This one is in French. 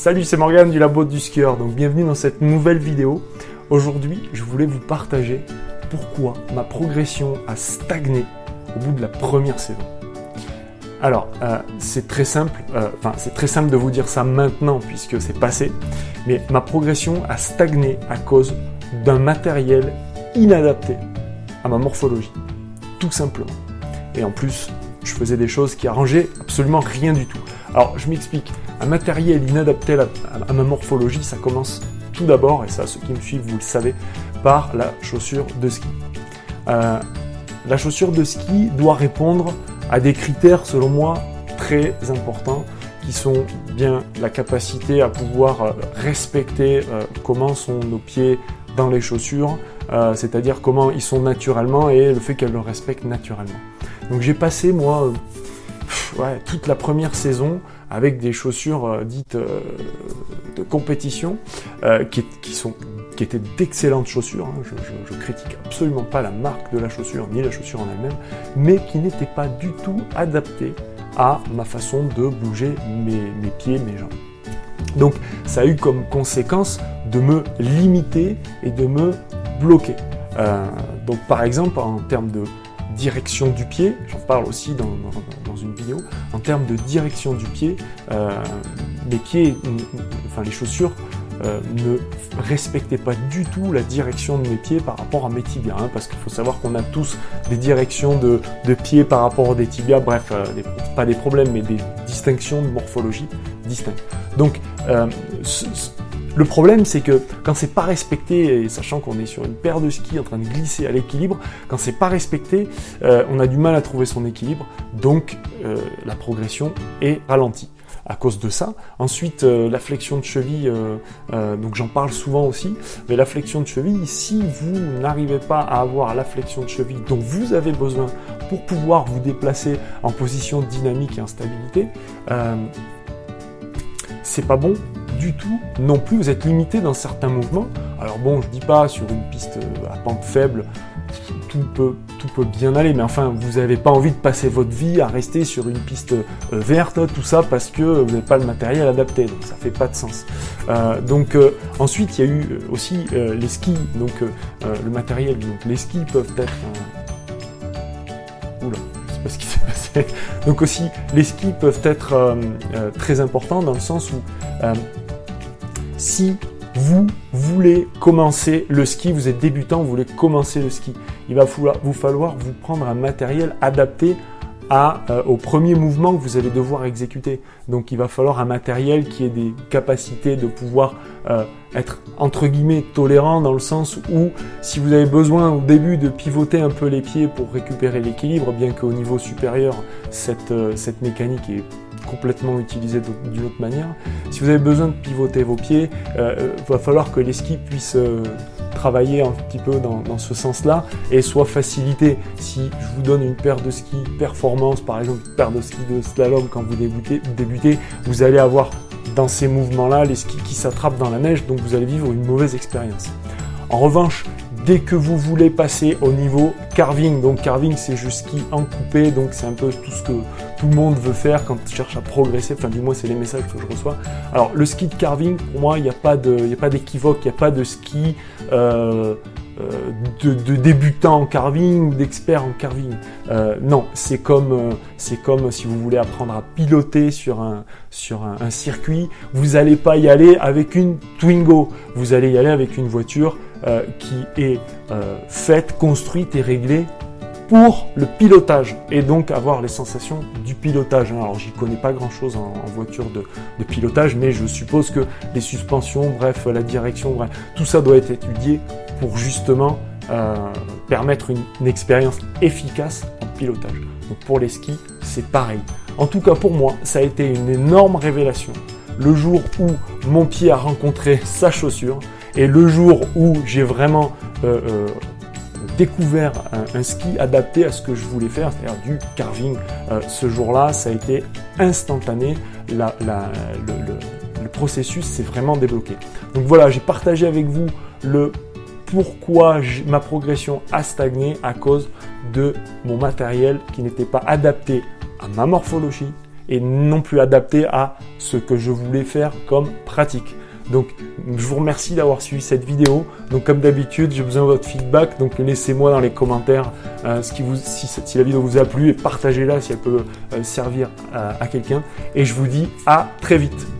Salut, c'est Morgane du labo du skieur, donc bienvenue dans cette nouvelle vidéo. Aujourd'hui, je voulais vous partager pourquoi ma progression a stagné au bout de la première saison. Alors, euh, c'est très simple, euh, enfin c'est très simple de vous dire ça maintenant puisque c'est passé, mais ma progression a stagné à cause d'un matériel inadapté à ma morphologie, tout simplement. Et en plus, je faisais des choses qui arrangeaient absolument rien du tout. Alors, je m'explique. Un matériel inadapté à, ma morphologie, ça commence tout d'abord, et ça, ceux qui me suivent, vous le savez, par la chaussure de ski. Euh, la chaussure de ski doit répondre à des critères, selon moi, très importants, qui sont bien la capacité à pouvoir euh, respecter euh, comment sont nos pieds dans les chaussures, c'est-à-dire comment ils sont naturellement et le fait qu'elles le respectent naturellement. Donc j'ai passé, moi, toute la première saison avec des chaussures euh, dites euh, de compétition euh, qui, sont, qui étaient d'excellentes chaussures. Hein. Je, critique absolument pas la marque de la chaussure ni la chaussure en elle-même, mais qui n'étaient pas du tout adaptées à ma façon de bouger mes, pieds, mes jambes. Donc ça a eu comme conséquence de me limiter et de me bloquer. donc par exemple en termes de direction du pied, j'en parle aussi dans, une vidéo, en termes de direction du pied, euh, mes pieds, enfin les chaussures, euh, ne respectaient pas du tout la direction de mes pieds par rapport à mes tibias, hein, parce qu'il faut savoir qu'on a tous des directions de, de pieds par rapport des tibias, bref, euh, pas des problèmes, mais des distinctions de morphologie distinctes. Donc, le problème, c'est que quand c'est pas respecté, et sachant qu'on est sur une paire de skis en train de glisser à l'équilibre, quand c'est pas respecté, euh, on a du mal à trouver son équilibre, donc euh, la progression est ralentie à cause de ça. Ensuite, euh, la flexion de cheville, donc j'en parle souvent aussi, mais la flexion de cheville, si vous n'arrivez pas à avoir la flexion de cheville dont vous avez besoin pour pouvoir vous déplacer en position dynamique et en stabilité, c'est pas bon du tout non plus. Vous êtes limité dans certains mouvements. Alors bon, je dis pas sur une piste euh, à pente faible, tout peut, tout peut bien aller, mais enfin, vous n'avez pas envie de passer votre vie à rester sur une piste euh, verte, tout ça, parce que vous n'avez pas le matériel adapté, donc ça fait pas de sens. Euh, donc ensuite, il y a eu aussi les skis, donc le matériel, donc les skis peuvent être... Oula, je sais pas ce qui s'est passé. Donc aussi, les skis peuvent être très importants dans le sens où si vous voulez commencer le ski, vous êtes débutant, vous voulez commencer le ski, il va vous falloir vous prendre un matériel adapté euh, au premier mouvement que vous allez devoir exécuter. Donc il va falloir un matériel qui ait des capacités de pouvoir euh, être entre guillemets tolérant dans le sens où si vous avez besoin au début de pivoter un peu les pieds pour récupérer l'équilibre, bien qu'au niveau supérieur cette, euh, cette mécanique est complètement utilisée d'une autre manière, si vous avez besoin de pivoter vos pieds, il va falloir que les skis puissent travailler un petit peu dans, ce sens-là et soit facilité. Si je vous donne une paire de skis performance, par exemple une paire de skis de slalom quand vous débutez vous allez avoir dans ces mouvements-là les skis qui s'attrapent dans la neige, donc vous allez vivre une mauvaise expérience. En revanche, dès que vous voulez passer au niveau carving, donc carving c'est juste ski en coupé, donc c'est un peu tout ce que tout le monde veut faire quand il cherche à progresser, enfin du moins c'est les messages que je reçois. Alors le ski de carving, pour moi, il n'y a pas d'équivoque, il n'y a pas de ski euh, euh, de, débutant en carving ou d'expert en carving. Euh, non, c'est comme, si vous voulez apprendre à piloter sur un, sur un circuit, vous n'allez pas y aller avec une Twingo, vous allez y aller avec une voiture euh, qui est euh, faite, construite et réglée pour le pilotage et donc avoir les sensations du pilotage. Alors j'y connais pas grand chose en, voiture de, pilotage, mais je suppose que les suspensions, bref, la direction, bref, tout ça doit être étudié pour justement euh, permettre une, une, expérience efficace en pilotage. Donc pour les skis, c'est pareil. En tout cas pour moi, ça a été une énorme révélation. Le jour où mon pied a rencontré sa chaussure, et le jour où j'ai vraiment euh, euh, découvert un, ski adapté à ce que je voulais faire, c'est-à-dire du carving, euh, ce jour-là, ça a été instantané. le, processus s'est vraiment débloqué. Donc voilà, j'ai partagé avec vous le pourquoi ma progression a stagné à cause de mon matériel qui n'était pas adapté à ma morphologie et non plus adapté à ce que je voulais faire comme pratique. Donc, je vous remercie d'avoir suivi cette vidéo. Donc, comme d'habitude, j'ai besoin de votre feedback. Donc, laissez-moi dans les commentaires euh, si, la vidéo vous a plu et partagez-la si elle peut euh, servir à quelqu'un. Et je vous dis à très vite.